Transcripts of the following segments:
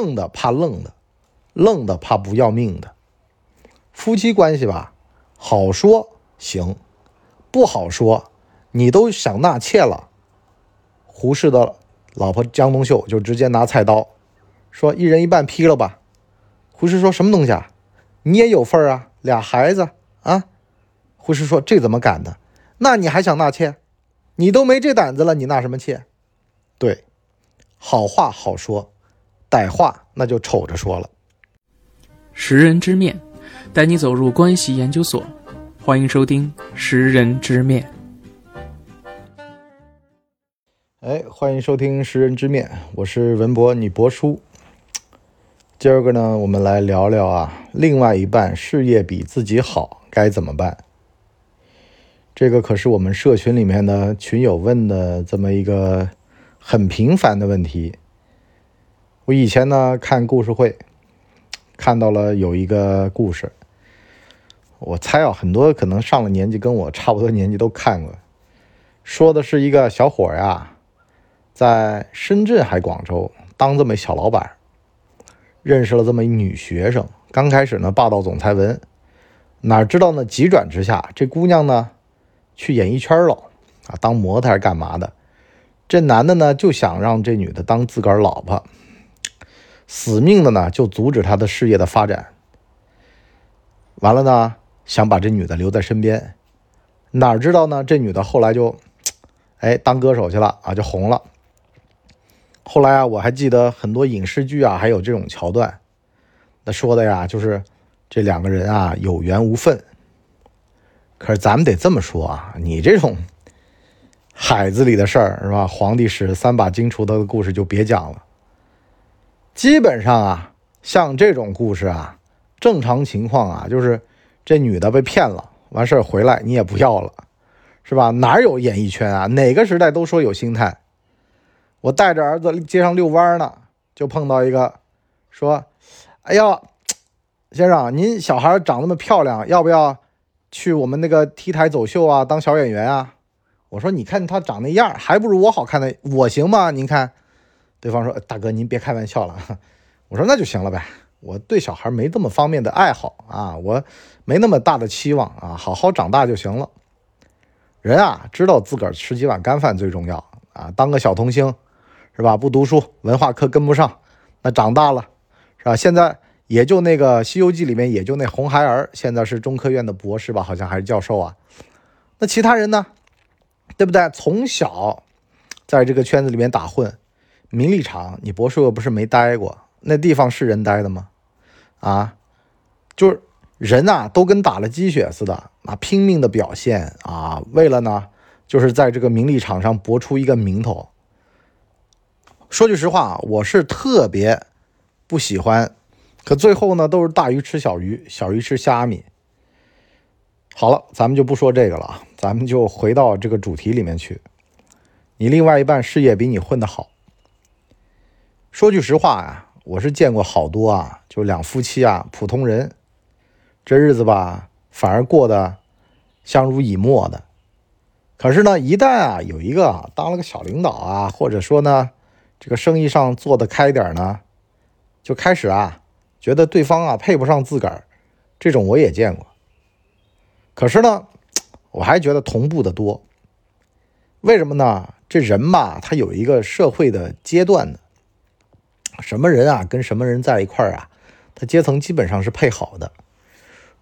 横的怕愣的，愣的怕不要命的。夫妻关系吧，好说行，不好说，你都想纳妾了。胡适的老婆江冬秀就直接拿菜刀，说一人一半劈了吧。胡适说什么东西啊？你也有份儿啊，俩孩子啊。胡适说这怎么敢的？那你还想纳妾？你都没这胆子了，你纳什么妾？对，好话好说，歹话那就瞅着说了。识人之面，带你走入关系研究所，欢迎收听《识人之面》。哎，欢迎收听《识人之面》，我是文博，你博叔。今儿个呢，我们来聊聊啊，另外一半事业比自己好该怎么办？这个可是我们社群里面的群友问的这么一个很频繁的问题。我以前呢看故事会，看到了有一个故事，我猜啊，很多可能上了年纪跟我差不多年纪都看过，说的是一个小伙呀。在深圳还广州当这么小老板，认识了这么一女学生。刚开始呢，霸道总裁文，哪知道呢？急转直下，这姑娘呢，去演艺圈了啊，当模特干嘛的？这男的呢，就想让这女的当自个儿老婆，死命的呢，就阻止他的事业的发展。完了呢，想把这女的留在身边，哪知道呢？这女的后来就，哎，当歌手去了啊，就红了。后来啊，我还记得很多影视剧啊，还有这种桥段，那说的呀，就是这两个人啊有缘无分。可是咱们得这么说啊，你这种海子里的事儿是吧？皇帝使三把金锄头的故事就别讲了。基本上啊，像这种故事啊，正常情况啊，就是这女的被骗了，完事儿回来你也不要了，是吧？哪有演艺圈啊？哪个时代都说有心态。我带着儿子街上遛弯呢，就碰到一个，说：“哎呀，先生，您小孩长那么漂亮，要不要去我们那个 T 台走秀啊，当小演员啊？”我说：“你看他长那样，还不如我好看的，我行吗？您看。”对方说：“大哥，您别开玩笑了。”我说：“那就行了呗，我对小孩没这么方面的爱好啊，我没那么大的期望啊，好好长大就行了。人啊，知道自个儿吃几碗干饭最重要啊，当个小童星。”是吧？不读书，文化课跟不上，那长大了，是吧？现在也就那个《西游记》里面，也就那红孩儿，现在是中科院的博士吧？好像还是教授啊。那其他人呢？对不对？从小在这个圈子里面打混，名利场，你博士又不是没待过，那地方是人待的吗？啊，就是人呐，都跟打了鸡血似的，啊，拼命的表现啊，为了呢，就是在这个名利场上博出一个名头。说句实话，我是特别不喜欢，可最后呢，都是大鱼吃小鱼，小鱼吃虾米。好了，咱们就不说这个了，咱们就回到这个主题里面去。你另外一半事业比你混得好，说句实话呀，我是见过好多啊，就两夫妻啊，普通人，这日子吧，反而过得相濡以沫的。可是呢，一旦啊，有一个当了个小领导啊，或者说呢，这个生意上做得开点呢，就开始啊，觉得对方啊配不上自个儿，这种我也见过。可是呢，我还觉得同步的多。为什么呢？这人吧，他有一个社会的阶段的，什么人啊跟什么人在一块儿啊，他阶层基本上是配好的，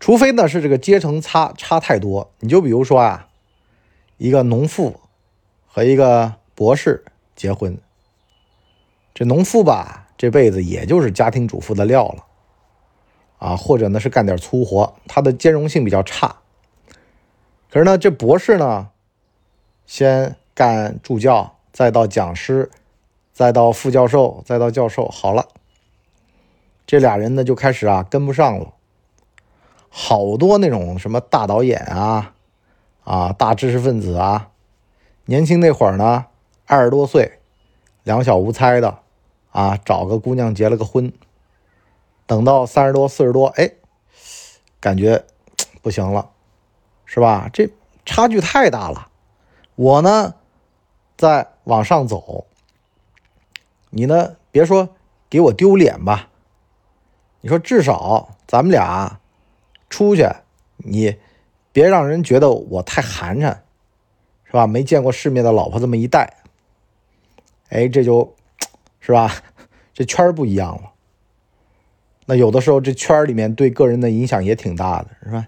除非呢是这个阶层差差太多。你就比如说啊，一个农妇和一个博士结婚。这农妇吧，这辈子也就是家庭主妇的料了，啊，或者呢是干点粗活，她的兼容性比较差。可是呢，这博士呢，先干助教，再到讲师，再到副教授，再到教授，好了，这俩人呢就开始啊跟不上了。好多那种什么大导演啊，啊大知识分子啊，年轻那会儿呢，二十多岁，两小无猜的。啊，找个姑娘结了个婚，等到三十多、四十多，哎，感觉不行了，是吧？这差距太大了。我呢，在往上走，你呢，别说给我丢脸吧？你说至少咱们俩出去，你别让人觉得我太寒碜，是吧？没见过世面的老婆这么一带，哎，这就，是吧？这圈儿不一样了。那有的时候这圈儿里面对个人的影响也挺大的，是吧？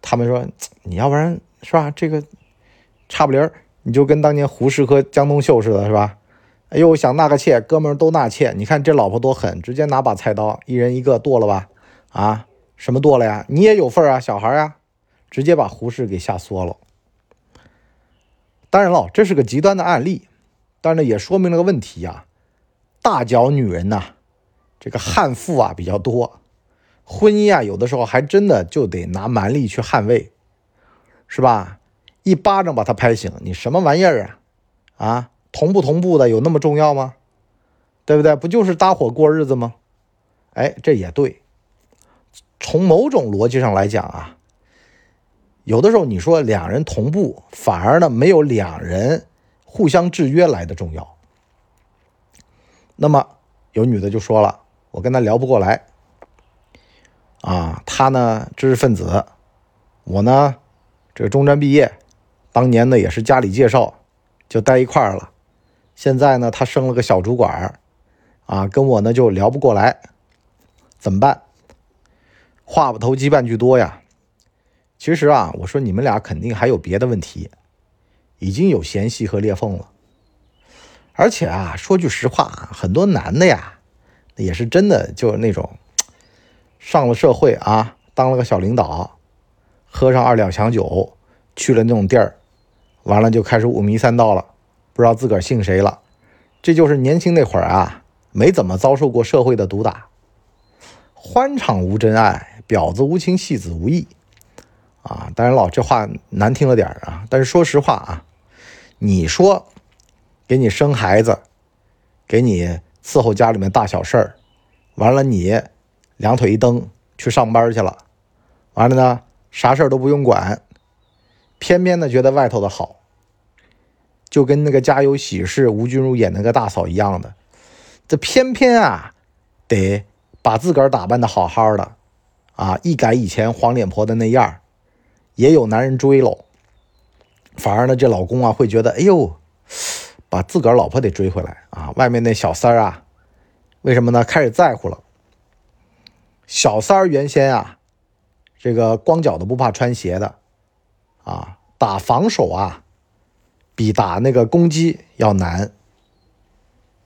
他们说你要不然是吧？这个差不离儿，你就跟当年胡适和江冬秀似的，是吧？哎呦，想纳个妾，哥们都纳妾。你看这老婆多狠，直接拿把菜刀，一人一个剁了吧？啊，什么剁了呀？你也有份啊，小孩呀，直接把胡适给吓缩了。当然了，这是个极端的案例，但是，也说明了个问题呀。大脚女人呐，这个悍妇啊比较多，婚姻啊有的时候还真的就得拿蛮力去捍卫，是吧？一巴掌把他拍醒，你什么玩意儿啊？啊？同不同步的有那么重要吗？对不对？不就是搭伙过日子吗？哎，这也对。从某种逻辑上来讲啊，有的时候你说两人同步，反而呢没有两人互相制约来的重要。那么有女的就说了，我跟他聊不过来啊，他呢知识分子，我呢这个中专毕业，当年呢也是家里介绍就待一块儿了。现在呢，他升了个小主管啊，跟我呢就聊不过来，怎么办？话不投机半句多呀。其实啊，我说你们俩肯定还有别的问题，已经有嫌隙和裂缝了。而且啊，说句实话，很多男的呀，也是真的就是那种上了社会啊，当了个小领导，喝上二两强酒，去了那种地儿，完了就开始五迷三道了。不知道自个儿姓谁了，这就是年轻那会儿啊，没怎么遭受过社会的毒打。欢场无真爱，婊子无情，戏子无义。啊，当然了，这话难听了点啊。但是说实话啊，你说给你生孩子，给你伺候家里面大小事儿，完了你两腿一蹬去上班去了，完了呢啥事儿都不用管，偏偏呢觉得外头的好。就跟那个《家有喜事》吴君如演那个大嫂一样的，这偏偏啊，得把自个儿打扮的好好的，啊，一改以前黄脸婆的那样也有男人追喽。反而呢，这老公啊会觉得，哎呦，把自个儿老婆得追回来啊。外面那小三儿啊，为什么呢？开始在乎了。小三儿原先啊，这个光脚的不怕穿鞋的，啊，打防守啊。比打那个攻击要难，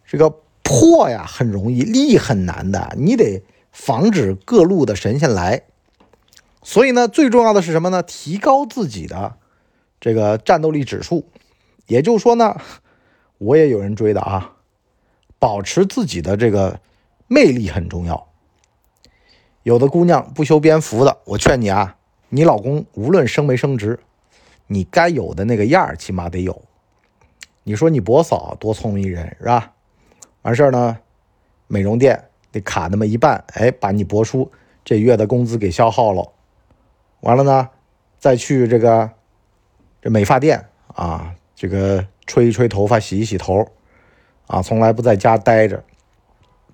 这个破呀很容易，立很难的，你得防止各路的神仙来。所以呢，最重要的是什么呢？提高自己的这个战斗力指数。也就是说呢，我也有人追的啊，保持自己的这个魅力很重要。有的姑娘不修边幅的，我劝你啊，你老公无论升没升职。你该有的那个样儿，起码得有。你说你伯嫂多聪明人是吧？完事儿呢，美容店得卡那么一半，哎，把你伯叔这月的工资给消耗了。完了呢，再去这个这美发店啊，这个吹一吹头发，洗一洗头，啊，从来不在家待着，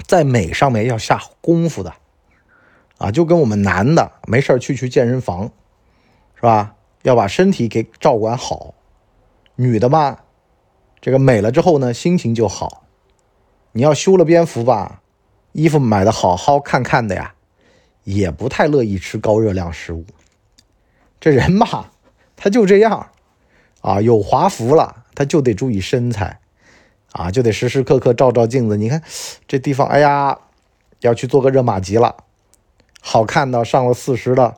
在美上面要下功夫的，啊，就跟我们男的没事去去健身房，是吧？要把身体给照管好，女的嘛，这个美了之后呢，心情就好。你要修了边幅吧，衣服买的好好看看的呀，也不太乐意吃高热量食物。这人嘛，他就这样啊，有华服了，他就得注意身材啊，就得时时刻刻照照镜子。你看这地方，哎呀，要去做个热玛吉了，好看的上了四十的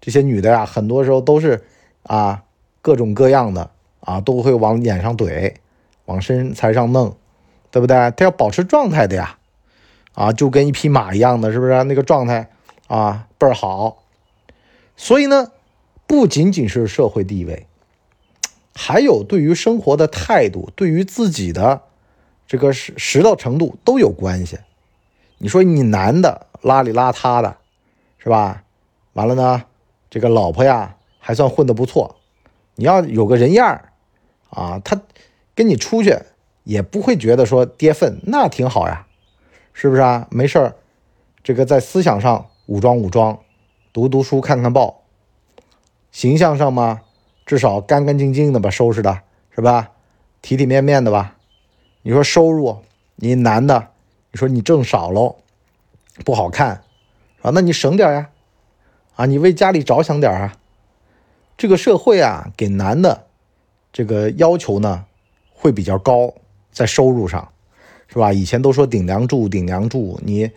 这些女的呀，很多时候都是。啊，各种各样的啊，都会往脸上怼，往身材上弄，对不对？他要保持状态的呀，啊，就跟一匹马一样的，是不是？那个状态啊，倍儿好。所以呢，不仅仅是社会地位，还有对于生活的态度，对于自己的这个实实到程度都有关系。你说你男的邋里邋遢的，是吧？完了呢，这个老婆呀。还算混得不错，你要有个人样儿啊，他跟你出去也不会觉得说跌份，那挺好呀，是不是啊？没事儿，这个在思想上武装武装，读读书，看看报。形象上嘛，至少干干净净的吧，收拾的是吧？体体面面的吧。你说收入，你男的，你说你挣少喽，不好看，啊，那你省点呀，啊，你为家里着想点啊。这个社会啊，给男的这个要求呢，会比较高，在收入上，是吧？以前都说顶梁柱，顶梁柱，你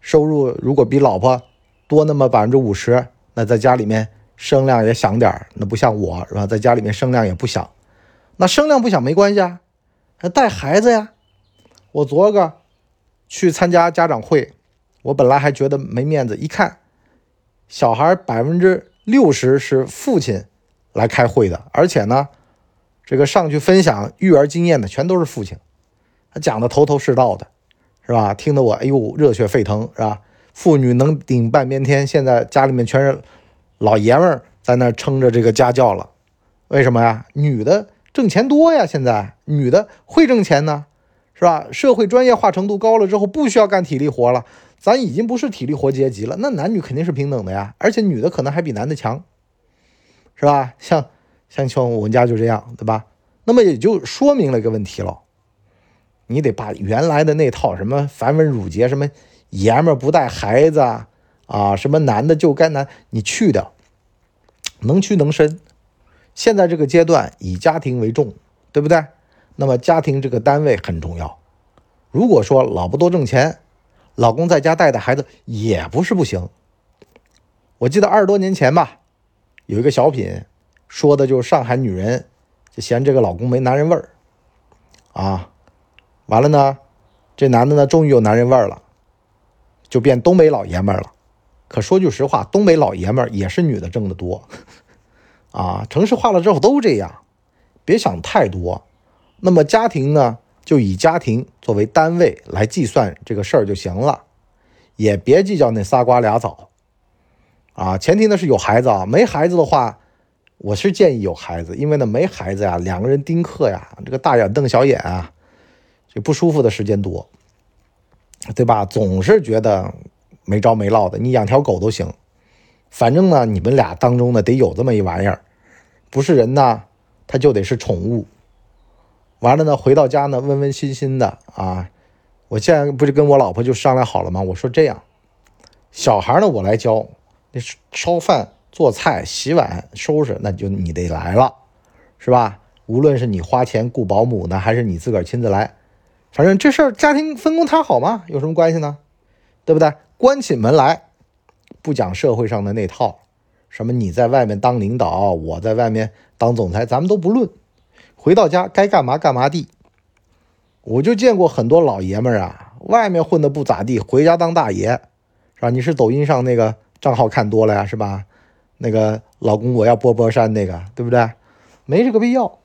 收入如果比老婆多那么百分之五十，那在家里面声量也响点，那不像我是吧？在家里面声量也不响，那声量不响没关系啊。还带孩子呀！我昨个去参加家长会，我本来还觉得没面子，一看小孩百分之六十是父亲来开会的，而且呢，这个上去分享育儿经验的全都是父亲，他讲的头头是道的，是吧？听得我哎呦热血沸腾，是吧？妇女能顶半边天，现在家里面全是老爷们儿在那撑着这个家教了，为什么呀？女的。挣钱多呀，现在女的会挣钱呢，是吧？社会专业化程度高了之后，不需要干体力活了，咱已经不是体力活阶级了，那男女肯定是平等的呀，而且女的可能还比男的强，是吧？像像像我们家就这样，对吧？那么也就说明了一个问题了，你得把原来的那套什么繁文缛节，什么爷们不带孩子啊，啊，什么男的就该男，你去掉，能屈能伸。现在这个阶段以家庭为重，对不对？那么家庭这个单位很重要。如果说老婆多挣钱，老公在家带带孩子也不是不行。我记得二十多年前吧，有一个小品，说的就是上海女人就嫌这个老公没男人味儿啊。完了呢，这男的呢终于有男人味儿了，就变东北老爷们儿了。可说句实话，东北老爷们儿也是女的挣得多。啊，城市化了之后都这样，别想太多。那么家庭呢，就以家庭作为单位来计算这个事儿就行了，也别计较那仨瓜俩枣。啊，前提呢是有孩子啊，没孩子的话，我是建议有孩子，因为呢没孩子呀，两个人丁克呀，这个大眼瞪小眼啊，就不舒服的时间多，对吧？总是觉得没着没落的，你养条狗都行。反正呢，你们俩当中呢得有这么一玩意儿，不是人呢，他就得是宠物。完了呢，回到家呢，温温馨馨的啊。我现在不是跟我老婆就商量好了吗？我说这样，小孩呢我来教，那烧饭、做菜、洗碗、收拾，那就你得来了，是吧？无论是你花钱雇保姆呢，还是你自个儿亲自来，反正这事儿家庭分工他好吗，有什么关系呢？对不对？关起门来。不讲社会上的那套，什么你在外面当领导，我在外面当总裁，咱们都不论。回到家该干嘛干嘛地。我就见过很多老爷们儿啊，外面混的不咋地，回家当大爷，是吧？你是抖音上那个账号看多了呀，是吧？那个老公我要波波山那个，对不对？没这个必要。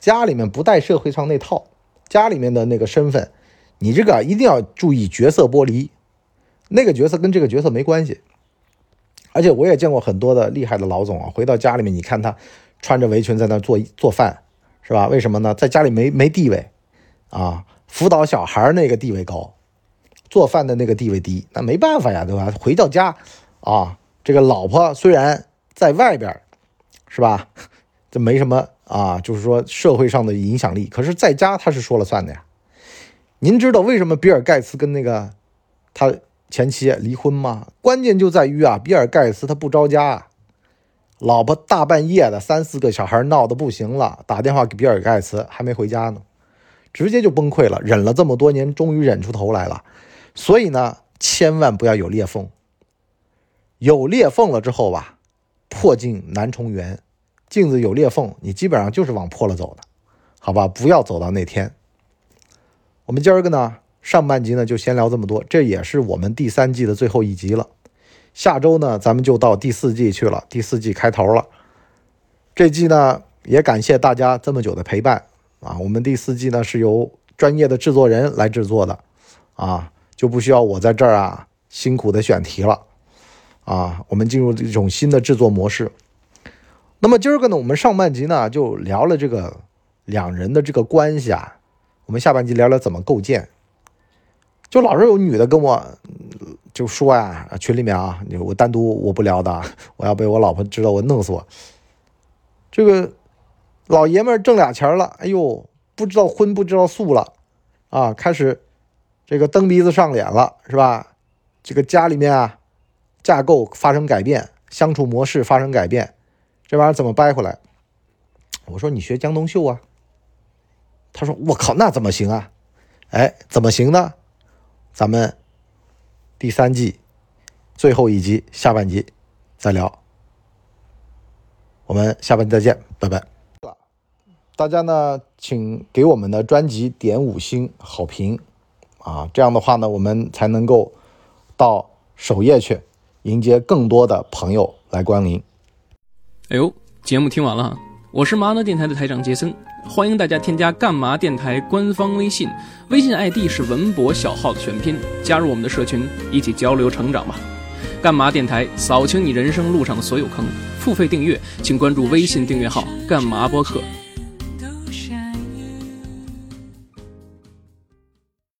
家里面不带社会上那套，家里面的那个身份，你这个一定要注意角色剥离，那个角色跟这个角色没关系。而且我也见过很多的厉害的老总啊，回到家里面，你看他穿着围裙在那做做饭，是吧？为什么呢？在家里没没地位啊，辅导小孩那个地位高，做饭的那个地位低，那没办法呀，对吧？回到家啊，这个老婆虽然在外边，是吧？这没什么啊，就是说社会上的影响力，可是在家他是说了算的呀。您知道为什么比尔盖茨跟那个他？前妻离婚吗？关键就在于啊，比尔盖茨他不着家，老婆大半夜的三四个小孩闹得不行了，打电话给比尔盖茨还没回家呢，直接就崩溃了。忍了这么多年，终于忍出头来了。所以呢，千万不要有裂缝，有裂缝了之后吧，破镜难重圆，镜子有裂缝，你基本上就是往破了走的，好吧？不要走到那天。我们今儿个呢？上半集呢就先聊这么多，这也是我们第三季的最后一集了。下周呢咱们就到第四季去了，第四季开头了。这季呢也感谢大家这么久的陪伴啊！我们第四季呢是由专业的制作人来制作的啊，就不需要我在这儿啊辛苦的选题了啊。我们进入一种新的制作模式。那么今儿个呢，我们上半集呢就聊了这个两人的这个关系啊，我们下半集聊聊怎么构建。就老是有女的跟我就说呀，群里面啊，我单独我不聊的，我要被我老婆知道我弄死我。这个老爷们挣俩钱了，哎呦，不知道荤不知道素了啊，开始这个蹬鼻子上脸了，是吧？这个家里面啊，架构发生改变，相处模式发生改变，这玩意儿怎么掰回来？我说你学江冬秀啊。他说我靠，那怎么行啊？哎，怎么行呢？咱们第三季最后一集下半集再聊。我们下半集再见，拜拜。大家呢，请给我们的专辑点五星好评啊，这样的话呢，我们才能够到首页去迎接更多的朋友来光临。哎呦，节目听完了，我是麻辣电台的台长杰森，欢迎大家添加干嘛电台官方微信，微信 ID 是文博小号的全拼，加入我们的社群，一起交流成长吧。干嘛电台扫清你人生路上的所有坑，付费订阅请关注微信订阅号干嘛播客。